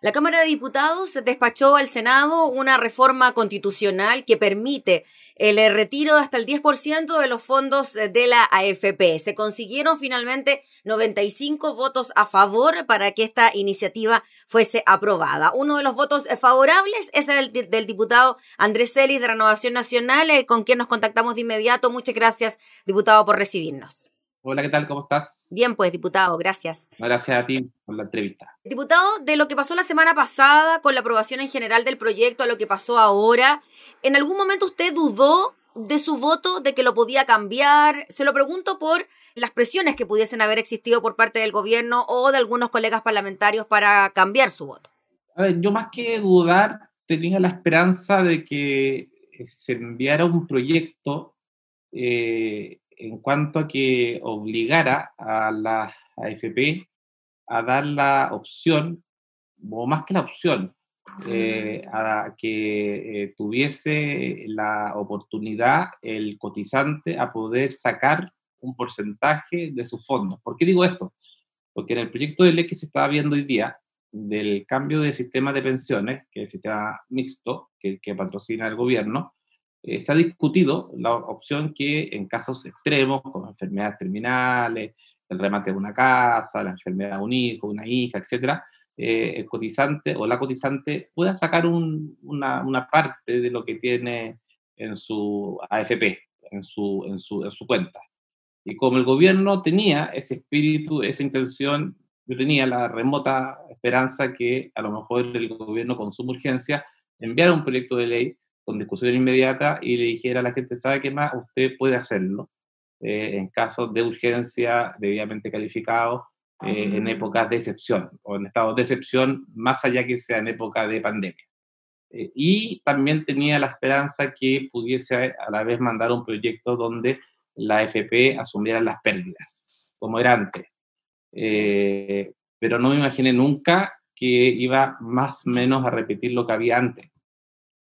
La Cámara de Diputados despachó al Senado una reforma constitucional que permite el eh, retiro de hasta el 10% de los fondos eh, de la AFP. Se consiguieron finalmente 95 votos a favor para que esta iniciativa fuese aprobada. Uno de los votos favorables es el del diputado Andrés Celis de Renovación Nacional, eh, con quien nos contactamos de inmediato. Muchas gracias, diputado, por recibirnos. Hola, ¿qué tal? ¿Cómo estás? Bien, pues, diputado, gracias. Gracias a ti por la entrevista. Diputado, de lo que pasó la semana pasada con la aprobación en general del proyecto a lo que pasó ahora, ¿en algún momento usted dudó de su voto, de que lo podía cambiar? Se lo pregunto por las presiones que pudiesen haber existido por parte del gobierno o de algunos colegas parlamentarios para cambiar su voto. A ver, yo más que dudar, tenía la esperanza de que se enviara un proyecto eh, en cuanto a que obligara a la AFP a dar la opción, o más que la opción, eh, a que eh, tuviese la oportunidad el cotizante a poder sacar un porcentaje de sus fondos. ¿Por qué digo esto? Porque en el proyecto de ley que se estaba viendo hoy día, del cambio de sistema de pensiones, que es el sistema mixto que, que patrocina el gobierno, eh, se ha discutido la opción que en casos extremos, como enfermedades terminales, el remate de una casa, la enfermedad de un hijo, una hija, etc., eh, el cotizante o la cotizante pueda sacar una, parte de lo que tiene en su AFP, en su, en su, en su cuenta. Y como el gobierno tenía ese espíritu, esa intención, yo tenía la remota esperanza que a lo mejor el gobierno con suma urgencia enviara un proyecto de ley con discusión inmediata y le dijera a la gente, ¿sabe qué más? Usted puede hacerlo eh, en casos de urgencia debidamente calificados, eh, en épocas de excepción o en estados de excepción, más allá que sea en época de pandemia. Eh, y también tenía la esperanza que pudiese a la vez mandar un proyecto donde la FP asumiera las pérdidas, como era antes. pero no me imaginé nunca que iba más o menos a repetir lo que había antes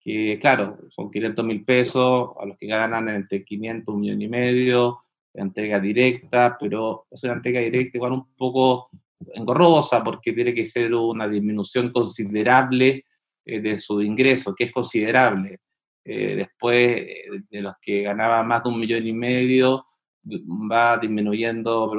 que claro, son 500 mil pesos a los que ganan entre 500, un millón y medio, entrega directa, pero es una entrega directa igual un poco engorrosa porque tiene que ser una disminución considerable eh, de su ingreso, que es considerable. Eh, después eh, de los que ganaban más de un millón y medio, va disminuyendo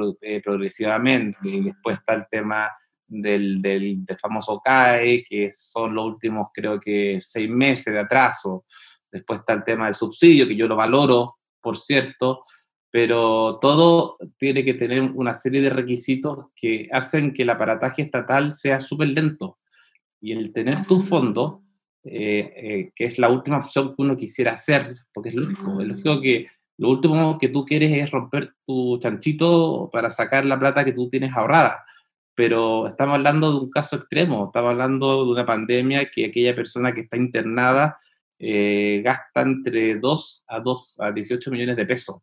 progresivamente. Y después está el tema del, del, famoso CAE, que son los últimos, creo que, seis meses de atraso. Después está el tema del subsidio, que yo lo valoro, por cierto, pero todo tiene que tener una serie de requisitos que hacen que el aparataje estatal sea súper lento. Y el tener tu fondo, eh, eh, que es la última opción que uno quisiera hacer, porque es lógico, es lógico que lo último que tú quieres es romper tu chanchito para sacar la plata que tú tienes ahorrada pero estamos hablando de un caso extremo, estamos hablando de una pandemia que aquella persona que está internada eh, gasta entre 2 a 2 a 18 millones de pesos,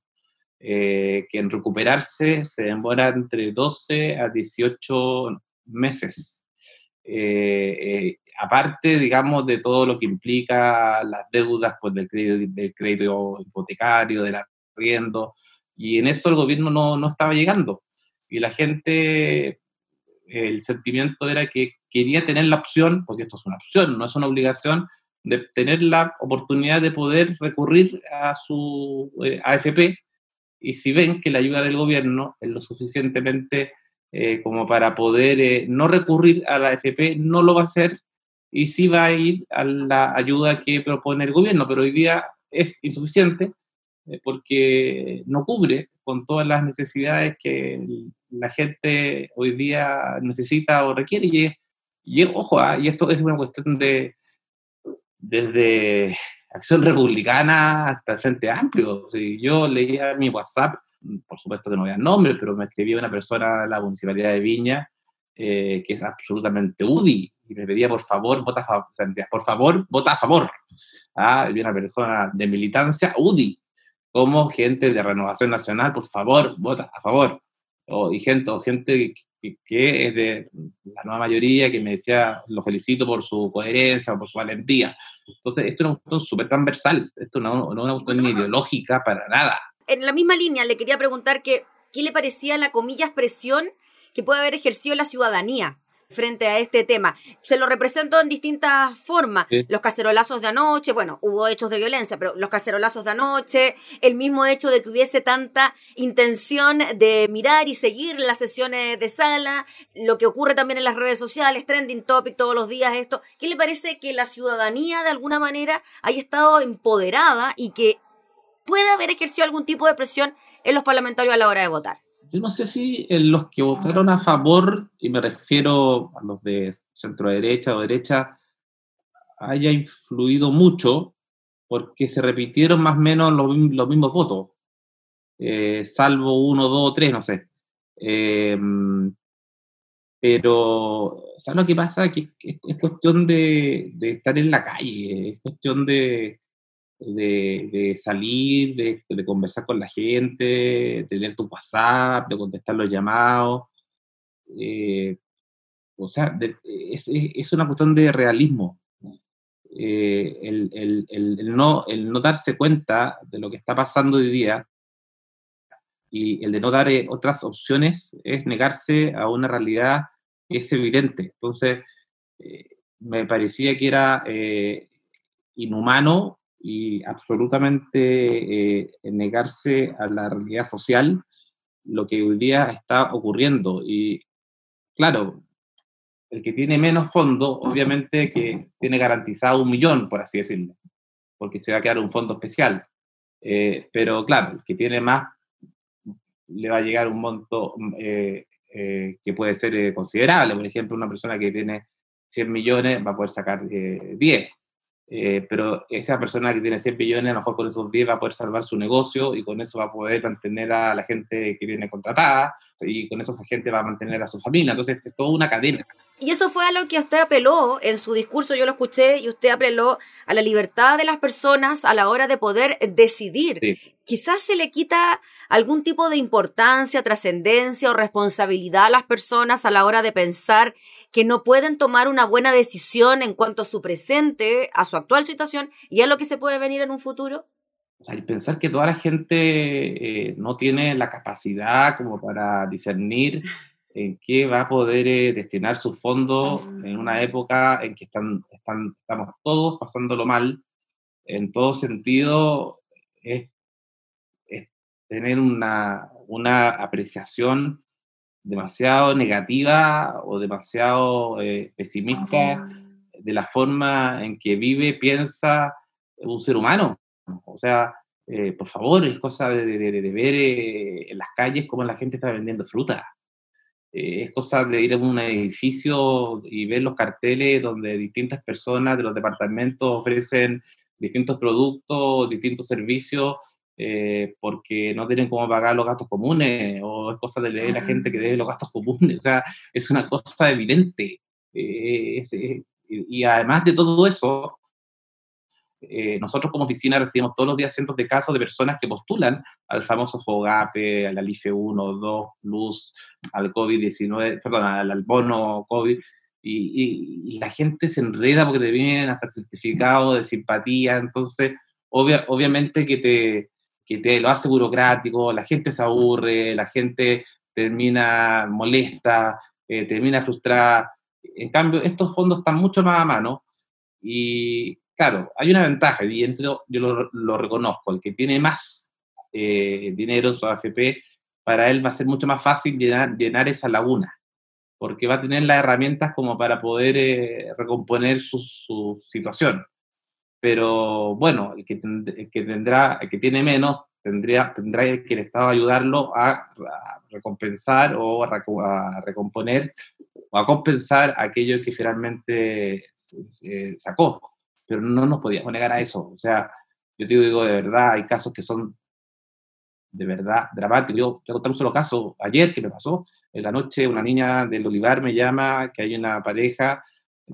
eh, que en recuperarse se demora entre 12 a 18 meses. Eh, aparte, digamos, de todo lo que implica las deudas pues, del, crédito, del crédito hipotecario, del arriendo, y en eso el gobierno no, no estaba llegando. Y la gente el sentimiento era que quería tener la opción, porque esto es una opción, no es una obligación, de tener la oportunidad de poder recurrir a su eh, AFP y si ven que la ayuda del gobierno es lo suficientemente eh, como para poder eh, no recurrir a la AFP, no lo va a hacer y sí va a ir a la ayuda que propone el gobierno, pero hoy día es insuficiente porque no cubre con todas las necesidades que la gente hoy día necesita o requiere. Y, y ojo, ah, y esto es una cuestión de desde Acción Republicana hasta el Frente Amplio. Yo leía mi WhatsApp, por supuesto que no voy a nombre, pero me escribía una persona de la Municipalidad de Viña eh, que es absolutamente UDI y me pedía por favor, vota a favor, por favor, vota a favor. Ah, había una persona de militancia UDI, como gente de Renovación Nacional, por favor, vota a favor o, y gente, o gente que, es de la nueva mayoría que me decía, lo felicito por su coherencia, por su valentía. Entonces, esto es una cuestión súper transversal, esto no, no es una cuestión ideológica para nada. En la misma línea, le quería preguntar que, qué le parecía la comillas presión que puede haber ejercido la ciudadanía frente a este tema. Se lo represento en distintas formas. Los cacerolazos de anoche, bueno, hubo hechos de violencia, pero los cacerolazos de anoche, el mismo hecho de que hubiese tanta intención de mirar y seguir las sesiones de sala, lo que ocurre también en las redes sociales, trending topic todos los días, esto. ¿Qué le parece que la ciudadanía de alguna manera haya estado empoderada y que pueda haber ejercido algún tipo de presión en los parlamentarios a la hora de votar? Yo no sé si los que votaron a favor, y me refiero a los de centro derecha o derecha, haya influido mucho, porque se repitieron más o menos los, mismos votos, eh, salvo uno, dos, tres, no sé. Em, pero, ¿sabes lo que pasa? Que es, cuestión de, de, estar en la calle, es cuestión de, de, salir, de, conversar con la gente, de tener tu WhatsApp, de contestar los llamados. Eh, o sea, es, una cuestión de realismo. Eh, el, no, el no darse cuenta de lo que está pasando hoy día y el de no dar eh, otras opciones es negarse a una realidad que es evidente. Entonces, me parecía que era inhumano y absolutamente eh, negarse a la realidad social, lo que hoy día está ocurriendo. Y claro, el que tiene menos fondo, obviamente que tiene garantizado un millón, por así decirlo, porque se va a quedar un fondo especial. Eh, pero claro, el que tiene más, le va a llegar un monto eh, que puede ser considerable. Por ejemplo, una persona que tiene 100 millones va a poder sacar 10 eh, pero esa persona que tiene 100 billones, a lo mejor con esos 10 va a poder salvar su negocio y con eso va a poder mantener a la gente que viene contratada y con eso esa gente va a mantener a su familia. Entonces, es toda una cadena. Y eso fue a lo que usted apeló en su discurso, yo lo escuché, y usted apeló a la libertad de las personas a la hora de poder decidir. Quizás se le quita algún tipo de importancia, trascendencia o responsabilidad a las personas a la hora de pensar que no pueden tomar una buena decisión en cuanto a su presente, a su actual situación y a lo que se puede venir en un futuro. O sea, y pensar que toda la gente eh, no tiene la capacidad como para discernir en qué va a poder eh, destinar su fondo en una época en que están, están, estamos todos pasándolo mal. En todo sentido, es, tener una, una, apreciación demasiado negativa o demasiado eh, pesimista de la forma en que vive, piensa un ser humano. O sea, eh, por favor, es cosa de, de, ver en las calles cómo la gente está vendiendo fruta eh, es cosa de ir a un edificio y ver los carteles donde distintas personas de los departamentos ofrecen distintos productos, distintos servicios, eh, porque no tienen cómo pagar los gastos comunes, o es cosa de leer a la gente que debe los gastos comunes, o sea, es una cosa evidente. Eh, y además de todo eso, eh, nosotros como oficina recibimos todos los días cientos de casos de personas que postulan al famoso FOGAPE, al IFE 1, 2, Luz, al COVID-19, perdón, al, bono COVID, y, la gente se enreda porque te vienen hasta certificado de simpatía, entonces obviamente que te, que te lo hace burocrático, la gente se aburre, la gente termina molesta, eh, termina frustrada. En cambio, estos fondos están mucho más a mano y, claro, hay una ventaja, y yo lo, reconozco, el que tiene más eh, dinero en su AFP, para él va a ser mucho más fácil llenar, llenar esa laguna, porque va a tener las herramientas como para poder eh, recomponer su, situación. Pero bueno, el que, que, tendrá, el que tiene menos, tendría, tendrá que el Estado ayudarlo a, recompensar o a, recomponer o a compensar aquello que finalmente sacó pero no nos podíamos negar a eso. O sea, yo te digo, de verdad, hay casos que son de verdad dramáticos. Yo te contar un solo caso, ayer que me pasó, en la noche una niña del Olivar me llama que hay una pareja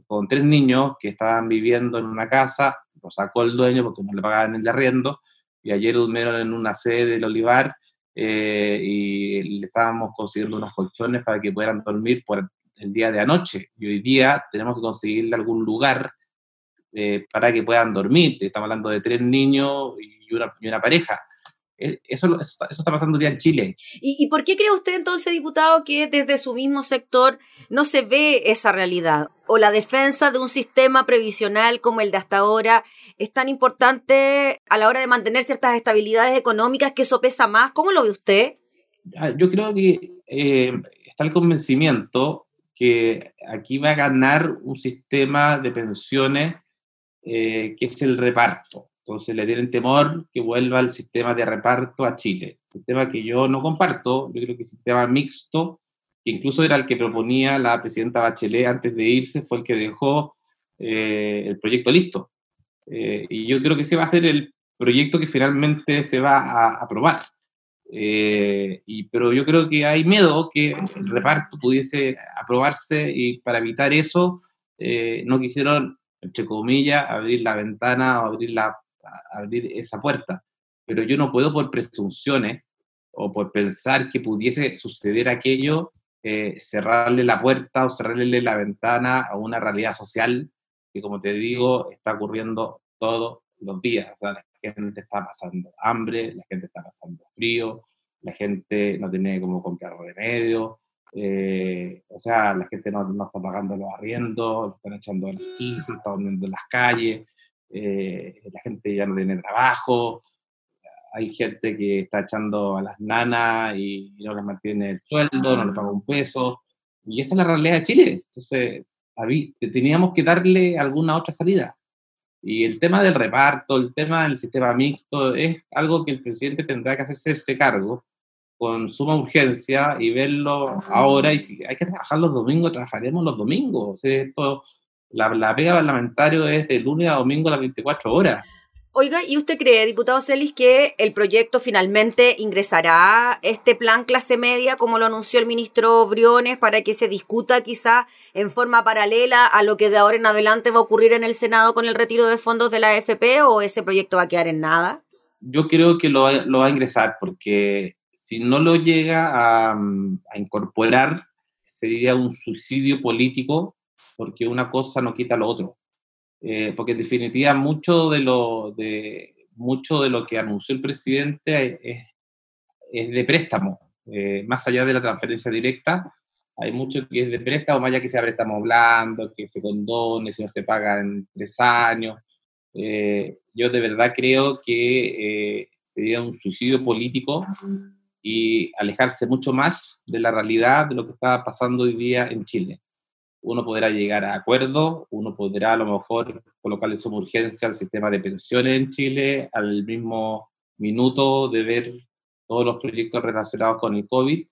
con tres niños que estaban viviendo en una casa, lo sacó el dueño porque no le pagaban el arriendo, y ayer durmieron en una sede del Olivar eh, y le estábamos consiguiendo unos colchones para que puedan dormir por el día de anoche. Y hoy día tenemos que conseguirle algún lugar eh, para que puedan dormir. Estamos hablando de tres niños y una, y una pareja. eso, eso, está pasando ya en Chile. ¿Y, ¿Y por qué cree usted entonces, diputado, que desde su mismo sector no se ve esa realidad? ¿O la defensa de un sistema previsional como el de hasta ahora es tan importante a la hora de mantener ciertas estabilidades económicas que eso pesa más? ¿Cómo lo ve usted? Yo creo que eh, está el convencimiento que aquí va a ganar un sistema de pensiones eh, que es el reparto. Entonces le tienen temor que vuelva el sistema de reparto a Chile. Sistema que yo no comparto, yo creo que el sistema mixto, que incluso era el que proponía la presidenta Bachelet antes de irse, fue el que dejó eh, el proyecto listo. Eh, y yo creo que ese va a ser el proyecto que finalmente se va a aprobar. Eh, y, pero yo creo que hay miedo que el reparto pudiese aprobarse y para evitar eso no quisieron, entre comillas, abrir la ventana o abrir la abrir esa puerta, pero yo no puedo por presunciones o por pensar que pudiese suceder aquello, eh, cerrarle la puerta o cerrarle la ventana a una realidad social que, como te digo, está ocurriendo todos los días. la gente está pasando hambre, la gente está pasando frío, la gente no tiene cómo comprar remedio, eh, o sea, la gente no, no, está pagando los arriendos, están echando las 15, están durmiendo en las calles, eh, la gente ya no tiene trabajo, hay gente que está echando a las nanas y no les mantiene el sueldo, no les paga un peso, y esa es la realidad de Chile. Entonces, teníamos que darle alguna otra salida. Y el tema del reparto, el tema del sistema mixto, es algo que el presidente tendrá que hacerse cargo con suma urgencia y verlo ahora. Y si hay que trabajar los domingos, trabajaremos los domingos. esto la, la pega parlamentario es de lunes a domingo a las 24 horas. Oiga, ¿y usted cree, diputado Celis, que el proyecto finalmente ingresará este plan clase media, como lo anunció el ministro Briones, para que se discuta quizá en forma paralela a lo que de ahora en adelante va a ocurrir en el Senado con el retiro de fondos de la AFP o ese proyecto va a quedar en nada? Yo creo que lo, lo va a ingresar porque si no lo llega a, a incorporar, sería un suicidio político porque una cosa no quita lo otro. Eh, porque en definitiva mucho de, lo, de, mucho de lo que anunció el presidente es, es de préstamo, eh, más allá de la transferencia directa, hay mucho que es de préstamo, más allá que sea préstamo blando, que se condone, si no se paga en tres años. Eh, yo de verdad creo que sería un suicidio político y alejarse mucho más de la realidad de lo que está pasando hoy día en Chile uno podrá llegar a acuerdos, uno podrá a lo mejor colocarle su urgencia al sistema de pensiones en Chile, al mismo minuto de ver todos los proyectos relacionados con el COVID,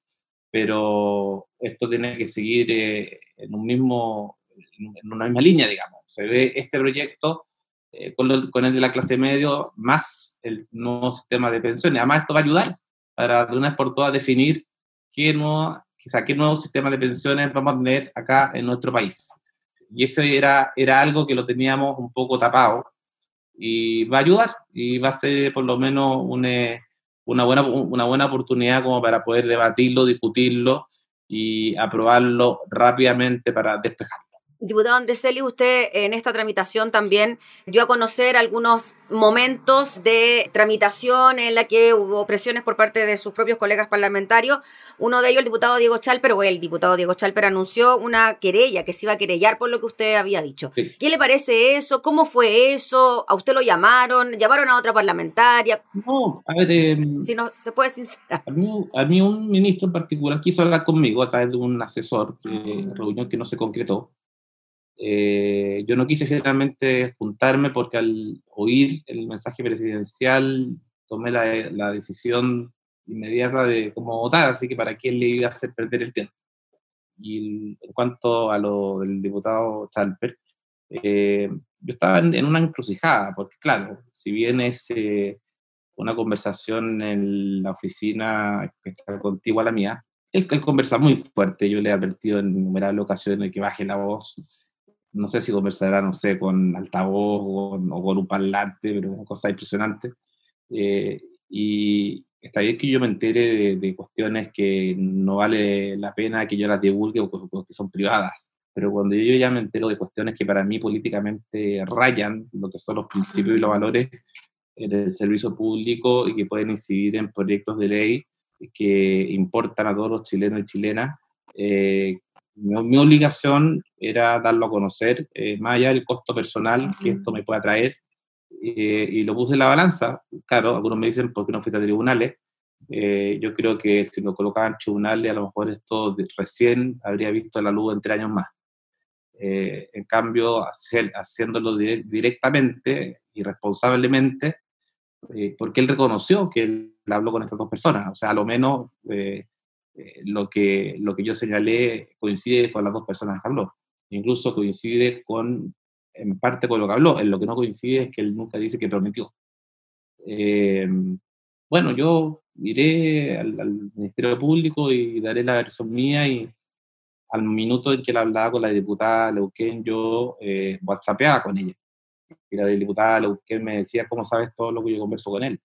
pero esto tiene que seguir eh, en, un mismo, en una misma línea, digamos. Se ve este proyecto eh, con, con, el de la clase medio más el nuevo sistema de pensiones. Además, esto va a ayudar para de una vez por todas definir qué no quizá qué nuevo sistema de pensiones vamos a tener acá en nuestro país. Y eso era, era algo que lo teníamos un poco tapado y va a ayudar y va a ser por lo menos una, una, buena, una buena oportunidad como para poder debatirlo, discutirlo y aprobarlo rápidamente para despejarlo. Diputado Andrés Celis, usted en esta tramitación también dio a conocer algunos momentos de tramitación en la que hubo presiones por parte de sus propios colegas parlamentarios. Uno de ellos, el diputado Diego Chalper, o el diputado Diego Chalper anunció una querella, que se iba a querellar por lo que usted había dicho. ¿Qué le parece eso? ¿Cómo fue eso? ¿A usted lo llamaron? ¿Llamaron a otra parlamentaria? No, a ver... Em, si no, se puede sincerar. A mí, a mí un ministro en particular quiso hablar conmigo a través de un asesor, reunión que no se concretó eh, yo no quise finalmente juntarme porque al oír el mensaje presidencial tomé la, la, decisión inmediata de cómo votar, así que para quién le iba a hacer perder el tiempo. Y en cuanto a lo del diputado Chalper, eh, yo estaba en, una encrucijada, porque claro, si bien es eh, una conversación en la oficina que está contigua a la mía, él, él conversa muy fuerte, yo le he advertido en innumerables ocasiones que baje la voz, no sé si conversará, no sé, con altavoz o, con un parlante, pero una cosa impresionante. Eh, y está bien que yo me entere de, cuestiones que no vale la pena que yo las divulgue o que son privadas, pero cuando yo ya me entero de cuestiones que para mí políticamente rayan lo que son los principios y los valores, del servicio público y que pueden incidir en proyectos de ley que importan a todos los chilenos y chilenas. Eh, mi, obligación era darlo a conocer, eh, más allá del costo personal que esto me pueda traer, eh, y lo puse en la balanza. Claro, algunos me dicen, ¿por qué no fuiste a tribunales? yo creo que si lo colocaban en tribunales, a lo mejor esto recién habría visto la luz entre años más. en cambio, hacer, haciéndolo directamente y responsablemente, porque él reconoció que él habló con estas dos personas, o sea, a lo menos eh, lo, que, lo que yo señalé coincide con las dos personas que habló. Incluso coincide con, en parte con lo que habló. En lo que no coincide es que él nunca dice que prometió. Eh, bueno, yo iré al, Ministerio Público y daré la versión mía y al minuto en que él hablaba con la diputada Leuquén, yo eh, whatsappeaba con ella. Y la diputada Leuquén me decía, ¿cómo sabes todo lo que yo converso con él?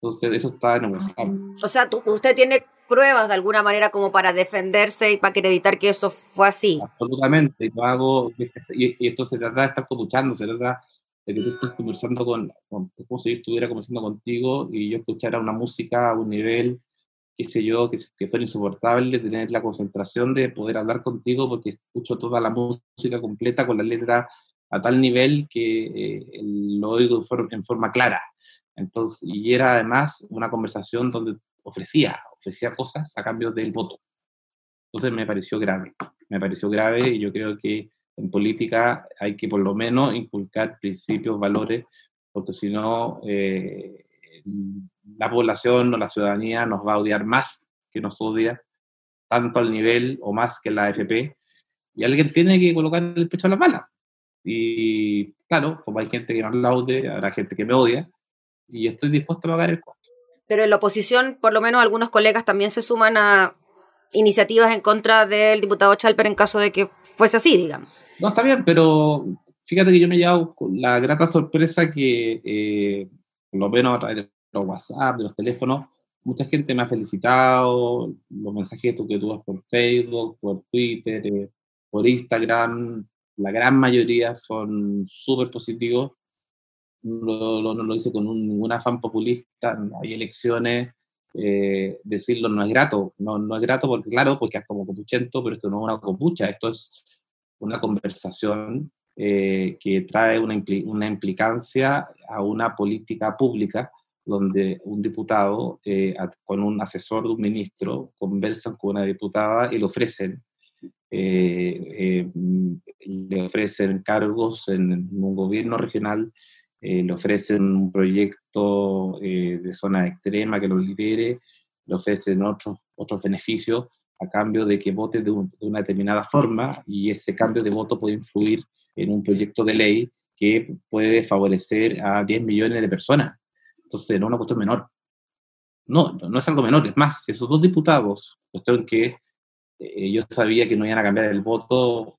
Entonces, eso está en WhatsApp. O sea, usted tiene pruebas de alguna manera como para defenderse y para acreditar que eso fue así. Absolutamente, yo hago, y, esto se trata de estar escuchando, se trata de que tú estés conversando con, como si yo estuviera conversando contigo y yo escuchara una música a un nivel, qué sé yo, que, que fuera insoportable, tener la concentración de poder hablar contigo porque escucho toda la música completa con la letra a tal nivel que eh, lo oigo en forma clara. Entonces, y era además una conversación donde ofrecía, ofrecía cosas a cambio del voto. Entonces me pareció grave, me pareció grave y yo creo que en política hay que por lo menos inculcar principios, valores, porque si no, eh, la población o la ciudadanía nos va a odiar más que nos odia, tanto al nivel o más que la AFP, y alguien tiene que colocar el pecho a la bala. Y claro, como hay gente que me aplaude, habrá gente que me odia, y estoy dispuesto a pagar el costo pero en la oposición, por lo menos algunos colegas también se suman a iniciativas en contra del diputado Chalper en caso de que fuese así, digamos. No, está bien, pero fíjate que yo me he llevado la grata sorpresa que, eh, por lo menos a través de los WhatsApp, de los teléfonos, mucha gente me ha felicitado, los mensajes que tú das por Facebook, por Twitter, eh, por Instagram, la gran mayoría son súper positivos no, no, lo dice con ningún afán populista, hay elecciones, eh, decirlo no es grato, no, no es grato porque, claro, porque es como copuchento, pero esto no es una copucha, esto es una conversación eh, que trae una, una, implicancia a una política pública donde un diputado eh, con un asesor de un ministro conversan con una diputada y le ofrecen le ofrecen cargos en un gobierno regional eh, le ofrecen un proyecto eh, de zona extrema que lo libere, le ofrecen otros, otros beneficios a cambio de que vote de, una determinada forma y ese cambio de voto puede influir en un proyecto de ley que puede favorecer a 10 millones de personas. Entonces, no es una cuestión menor. No, no es algo menor. Es más, esos dos diputados, cuestión que eh, yo sabía que no iban a cambiar el voto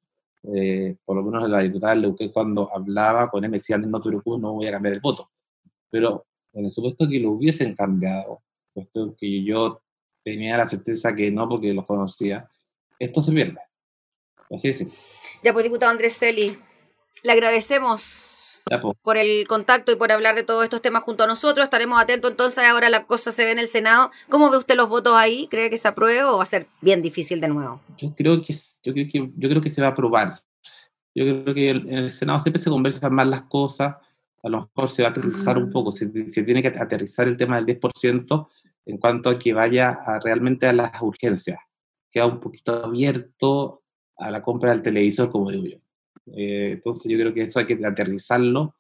eh, por lo menos la diputada Leuque cuando hablaba con él me decía, no te preocupes, no voy a cambiar el voto. Pero en el supuesto que lo hubiesen cambiado, puesto que yo tenía la certeza que no porque los conocía, esto se pierde. Así es. Ya pues, diputado Andrés Celi, le agradecemos. Por el contacto y por hablar de todos estos temas junto a nosotros. Estaremos atentos entonces, ahora la cosa se ve en el Senado. ¿Cómo ve usted los votos ahí? ¿Cree que se apruebe o va a ser bien difícil de nuevo? Yo creo que, yo creo que, yo creo que se va a aprobar. Yo creo que en el Senado siempre se conversan más las cosas, a lo mejor se va a aterrizar un poco, se, tiene que aterrizar el tema del 10% en cuanto a que vaya realmente a las urgencias. Queda un poquito abierto a la compra del televisor, como digo yo. Eh, entonces yo creo que eso hay que aterrizarlo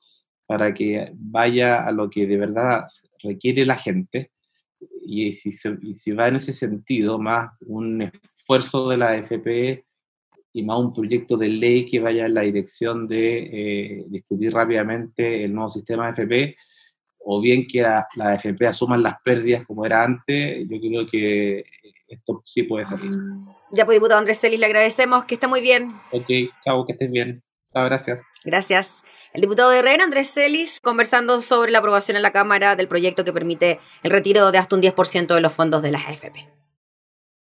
para que vaya a lo que de verdad requiere la gente. Y si, y si va en ese sentido, más un esfuerzo de la AFP y más un proyecto de ley que vaya en la dirección de eh, discutir rápidamente el nuevo sistema de AFP, o bien que la, la AFP asuman las pérdidas como era antes, yo creo que esto sí puede salir. Ya pues, diputado Andrés Celis, le agradecemos, que esté muy bien. Ok, chao, que estés bien. Chao, gracias. Gracias. El diputado de Herrera, Andrés Celis, conversando sobre la aprobación en la Cámara del proyecto que permite el retiro de hasta un 10% de los fondos de las AFP.